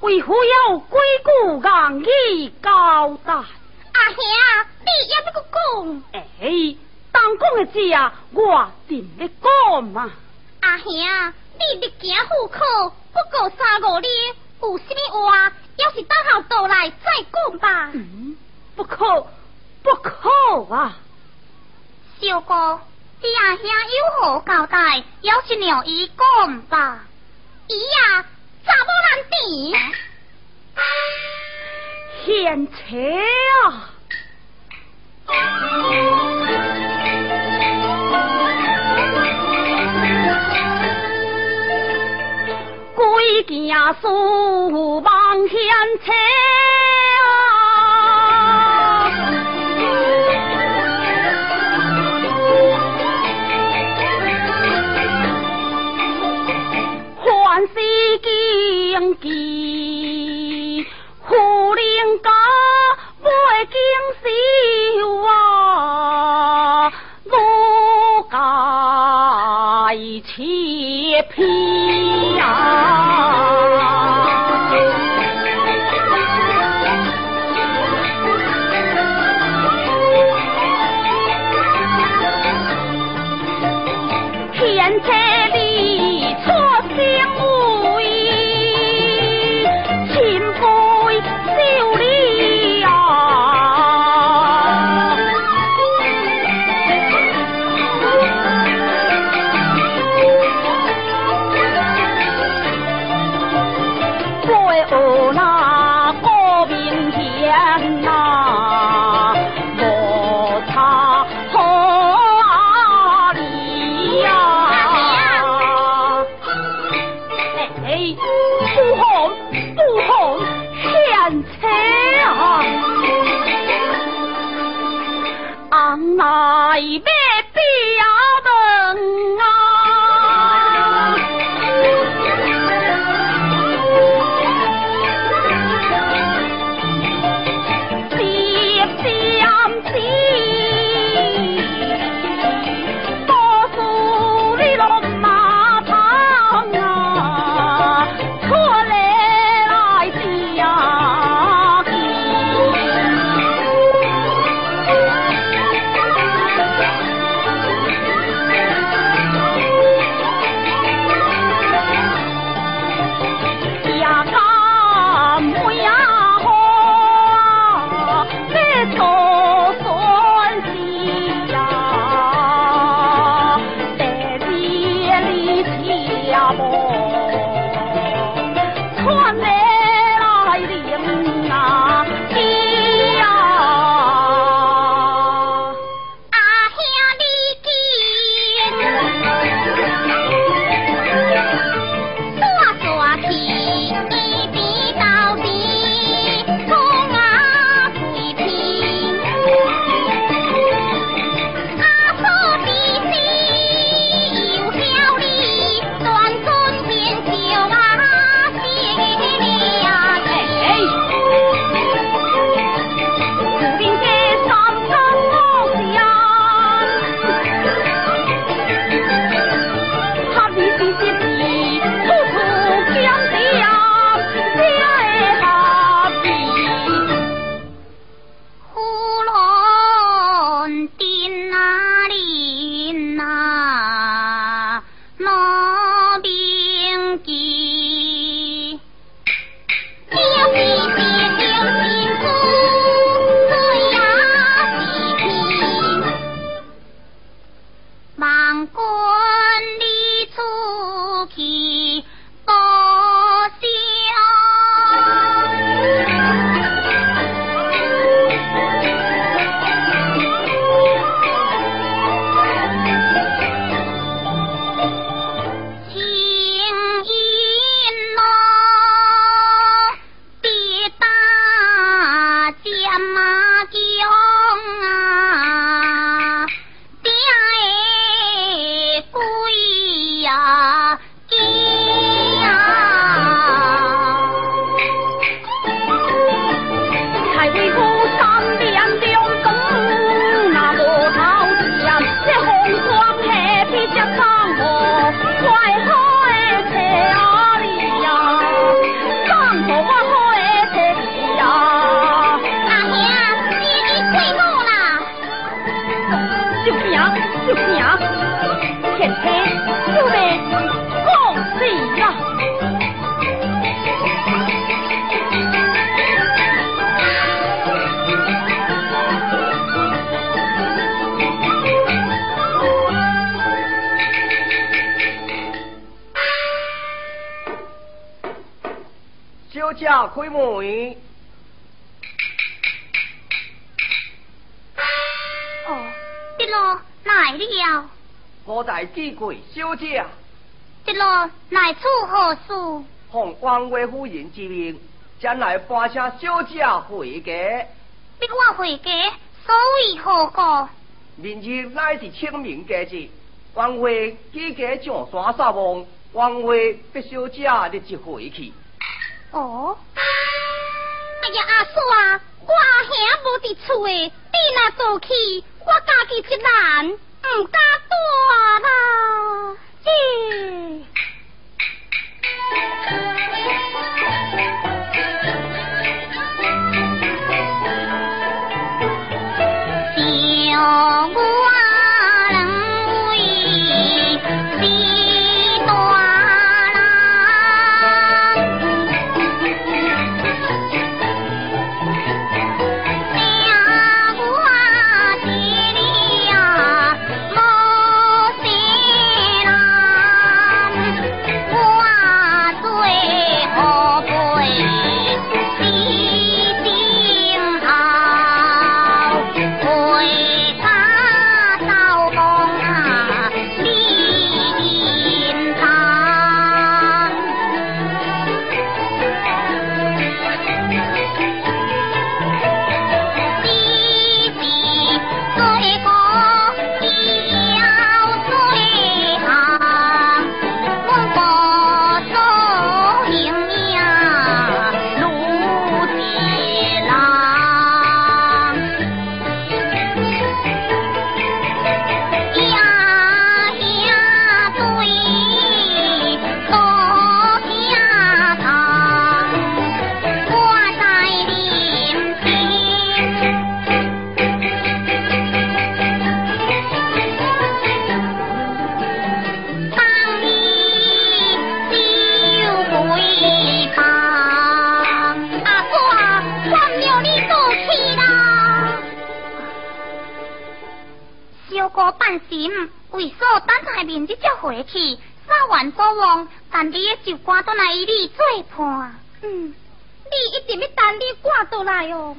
为何要鬼故硬意交代？阿兄，你也不讲。哎，当讲的字啊，我定要讲嘛。阿兄，你历经户口不过三五年，有什么话，要是等候到来再讲吧。嗯，不可，不可啊！小哥，你阿兄有何交代？要是让伊讲吧。伊呀。查某人店，贤妻啊，归家书望贤妻。经济富人家买经秀啊，我该切皮王位夫人之命，将来搬下小姐回家。逼我回家，所以何故？明日乃是清明佳节，王位几家上山扫墓，王位逼小姐立即回去。哦。哎呀，阿叔啊，我阿兄无伫厝诶，你若做去，我家己一人唔敢住啦。哥半心，为所等待明日才回去，杀完所望，但你的就赶倒来与你做伴。嗯，你一定要等你赶倒来哦。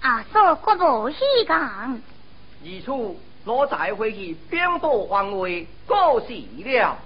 阿嫂，我无喜讲。二处我再回去禀报皇位，告辞了。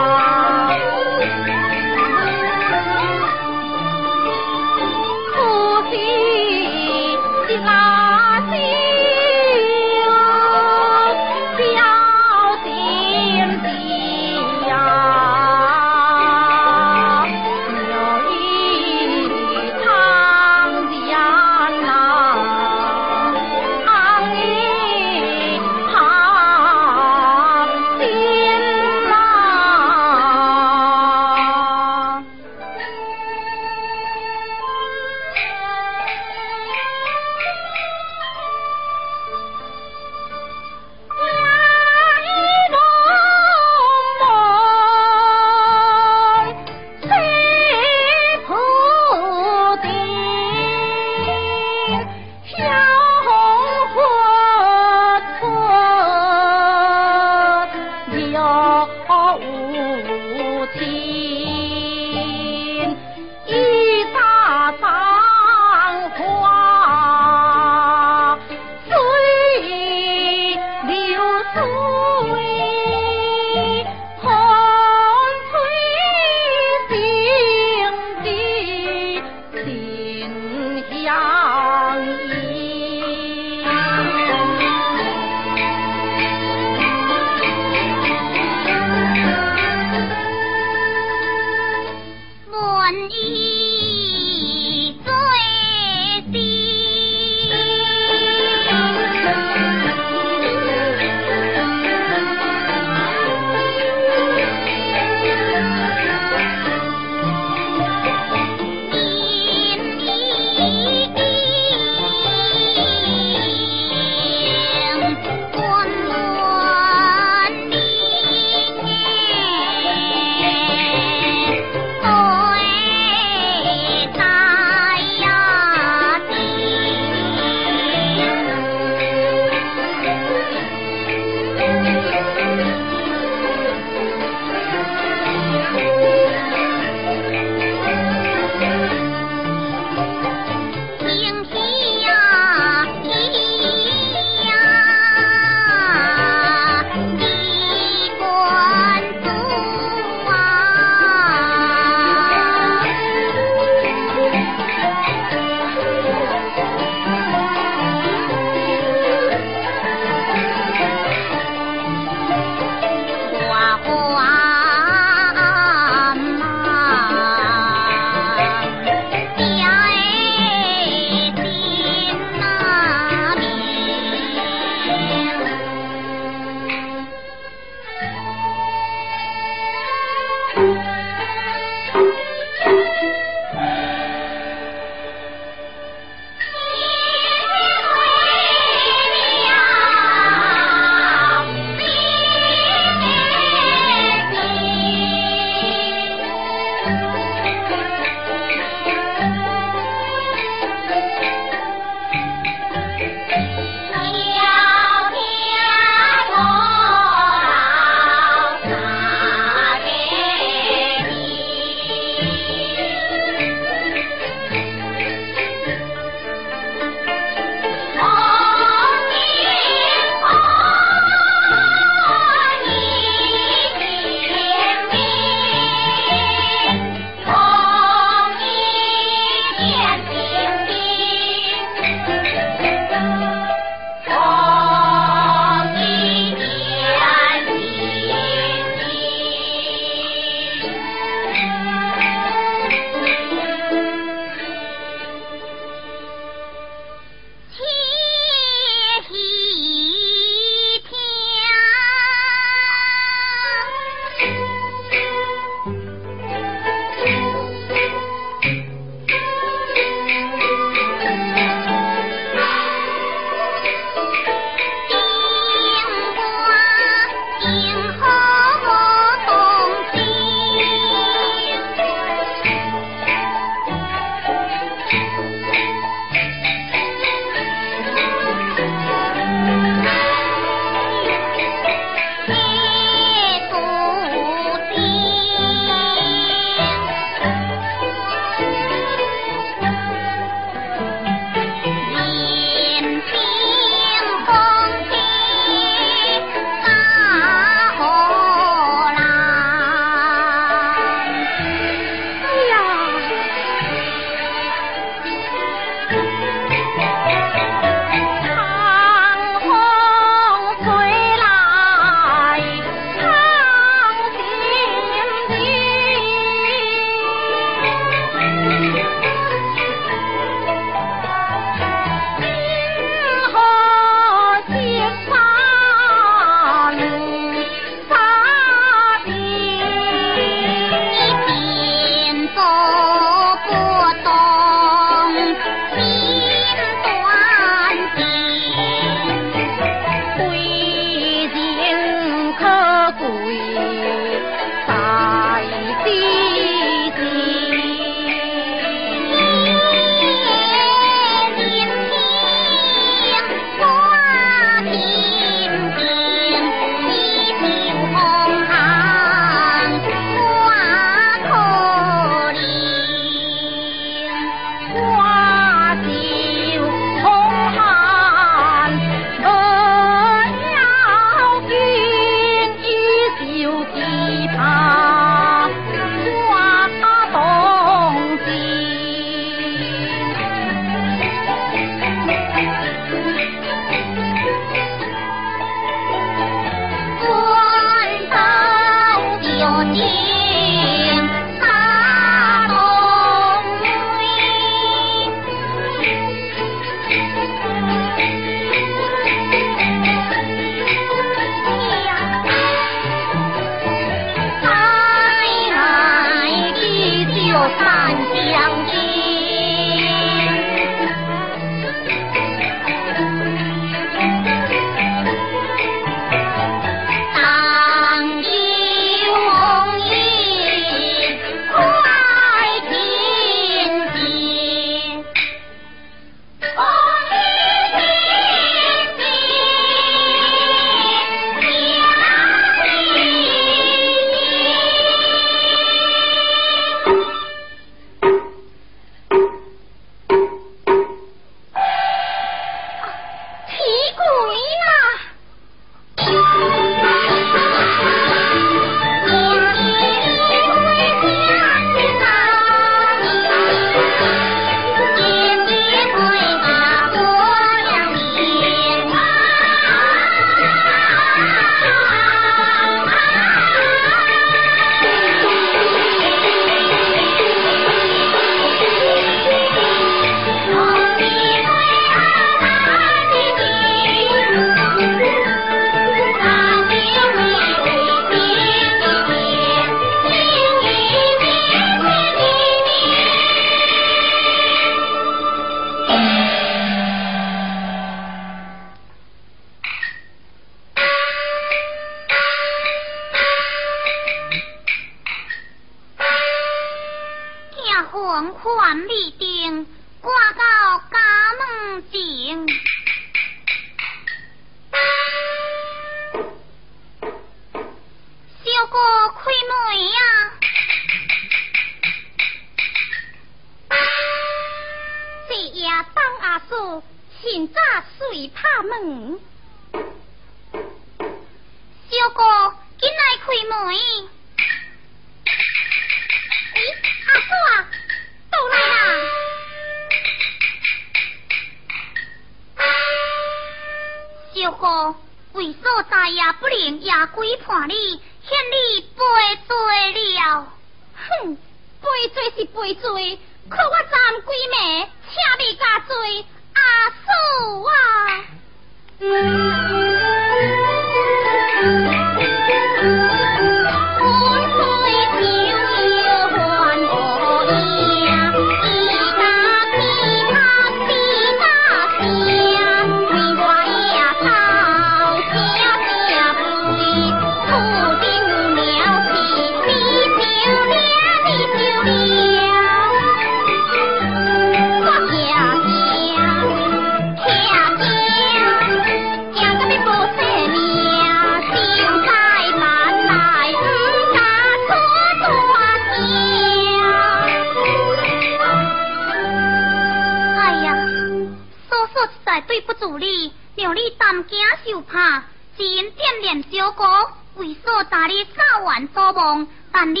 我大你早晚做梦，但你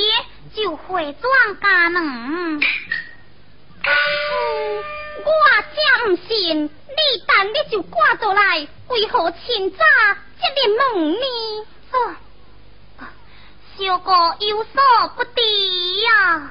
就会转家门。我真不信，你等你就挂出来，为何亲早这个梦呢？小哥有所不知呀、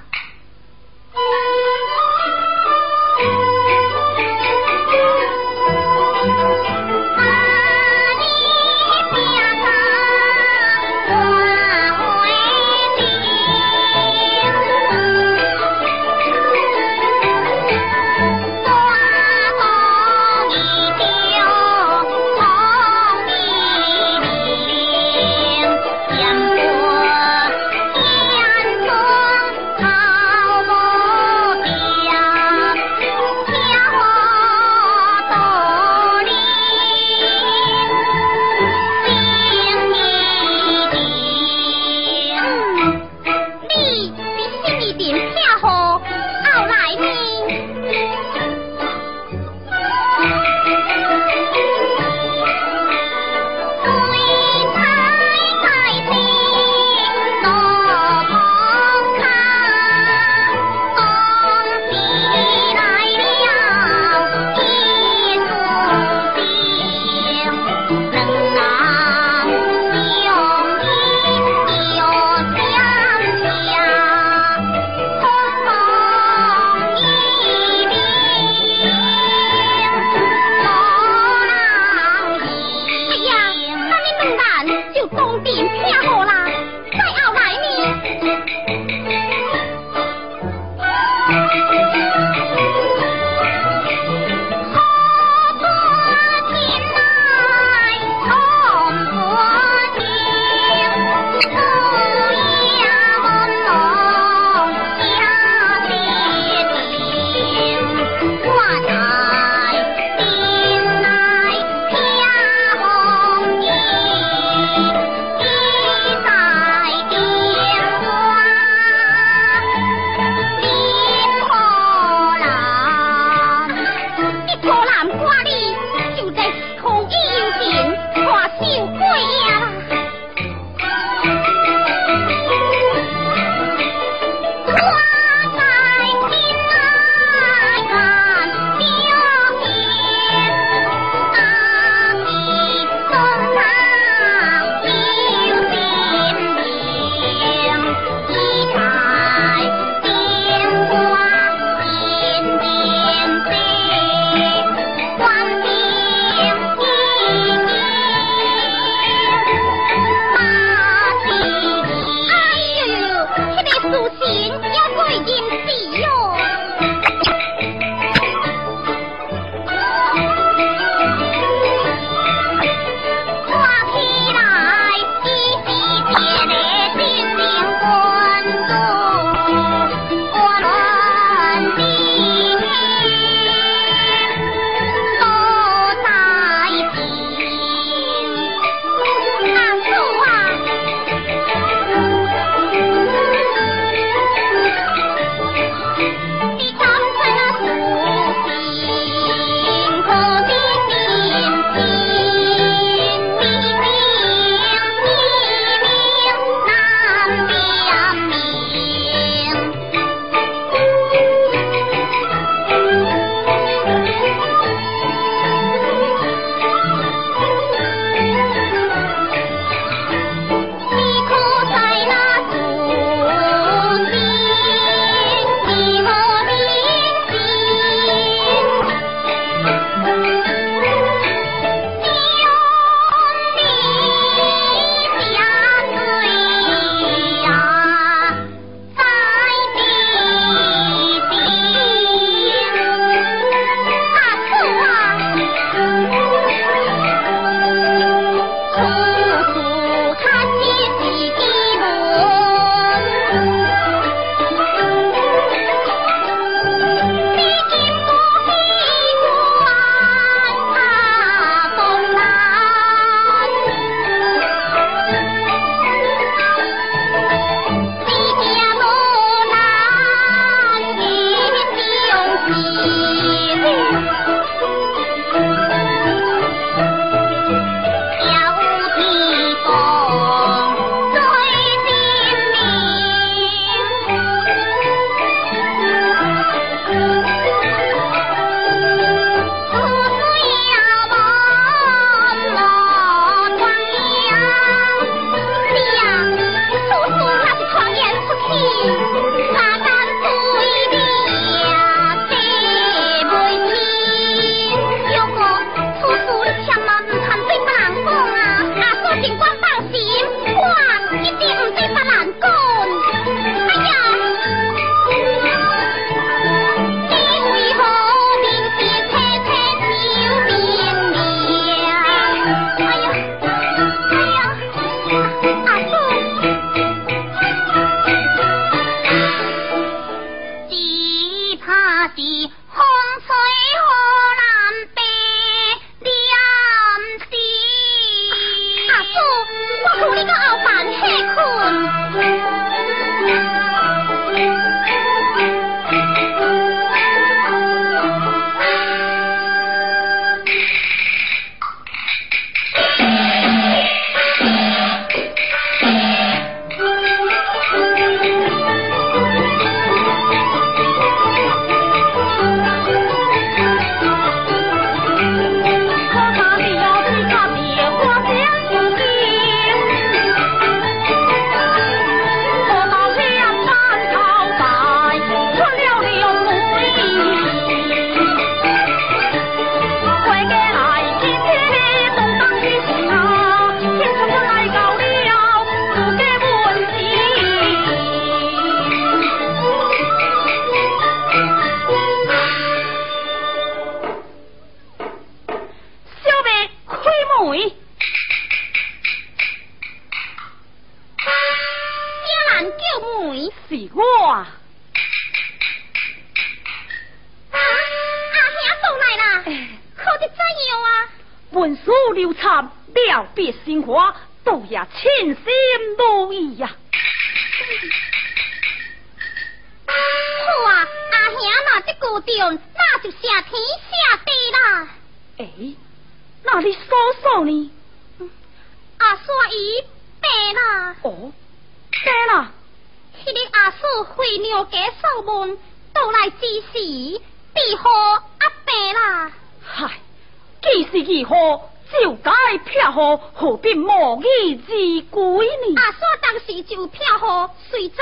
是如何，就该撇何，何必莫义之归呢？阿叔当时就撇何，谁知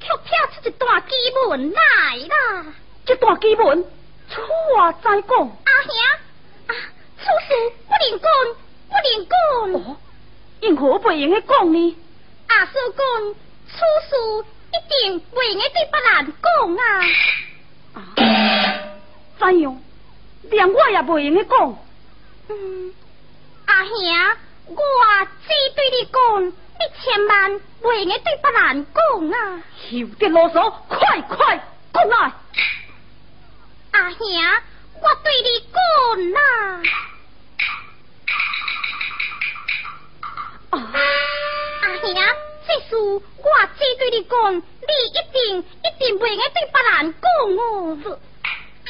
却撇出一段基文来啦。这段基文，出话再讲。阿兄，啊，此事不能讲，不能讲。哦，因何不用讲呢？阿叔讲，此事一定不用对别人讲啊。啊？怎样？连我也不用讲。嗯，阿兄，我只对你讲，你千万不用对别人讲啊。有得啰嗦，快快讲来。阿兄，我对你讲啦。啊，阿兄，这事我只对你讲，你一定一定不用对别人讲哦。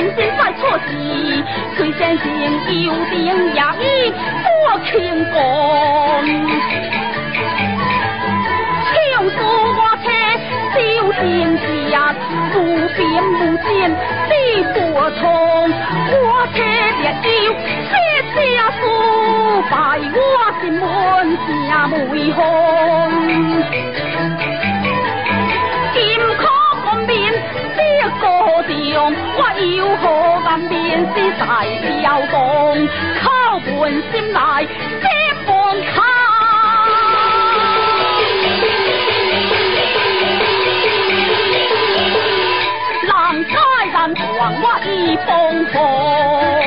今天在错时，崔先生有定也已多轻功。枪支我车小心下，不便不见地波冲。我车烈酒写家书，拜我进门正梅红。高中，我有何敢面是大雕动，靠本心来写放开。人该人狂，我已风狂。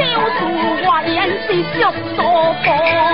地秋树我言是足多风。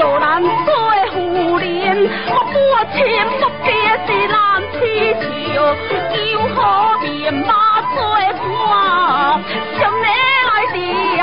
做咱做夫人，莫莫亲莫嫁是难痴笑，求好人马做伴，心里来吊。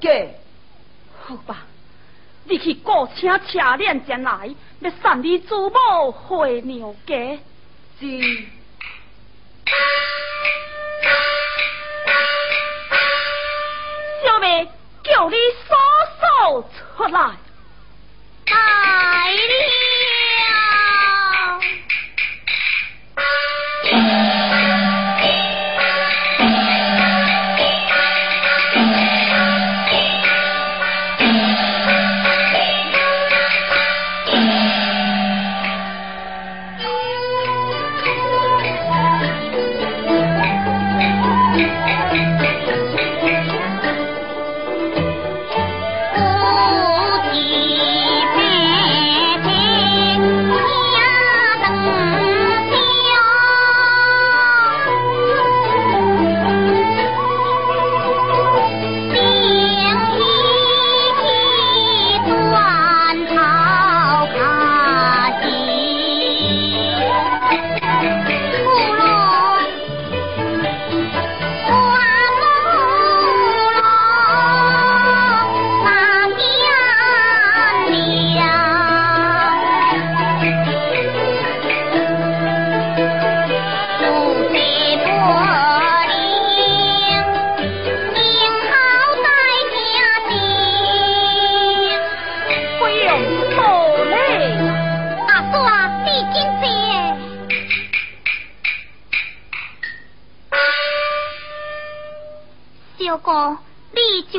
小姐。好吧，你去雇车车辆前来，要送你祖母回娘家。是。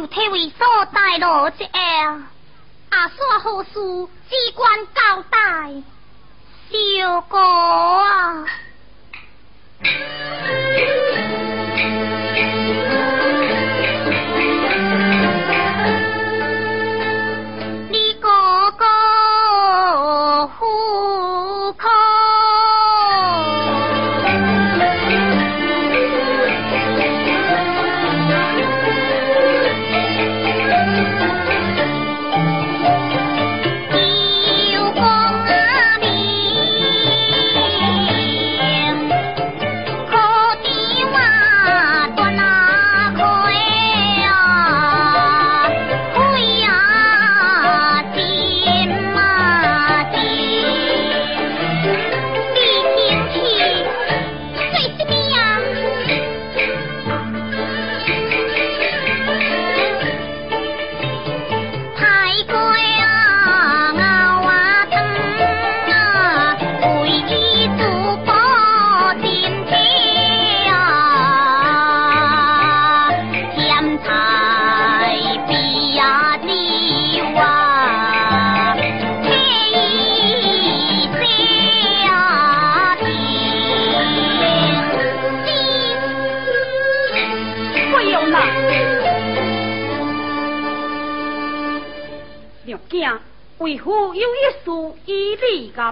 替为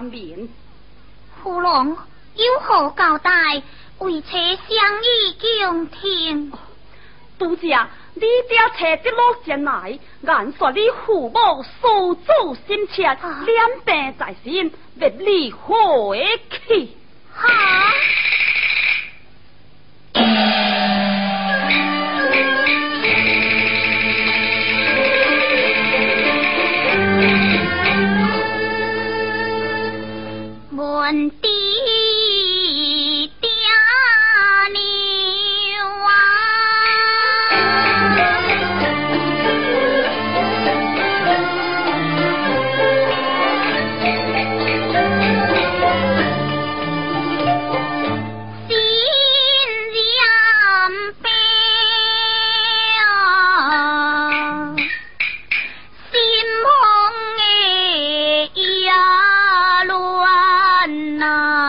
礼干面，父王有何交代？为妻相依敬听。杜家，你家车一路前来，按说你父母手足心切，两病在身，别你回去。的。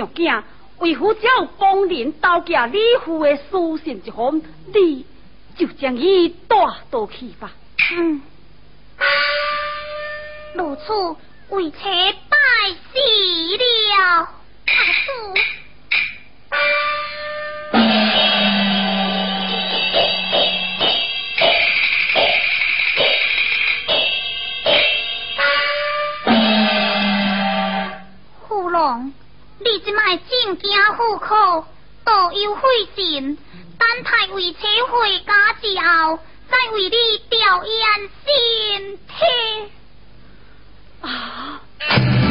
娘囝，为夫只有帮人刀架李父的书信一封，你就将伊带倒去吧。嗯，如此为妾拜谢了，阿叔。你即卖进京赴考，导游费尽，单待为车回家之后，再为你调研身体。啊！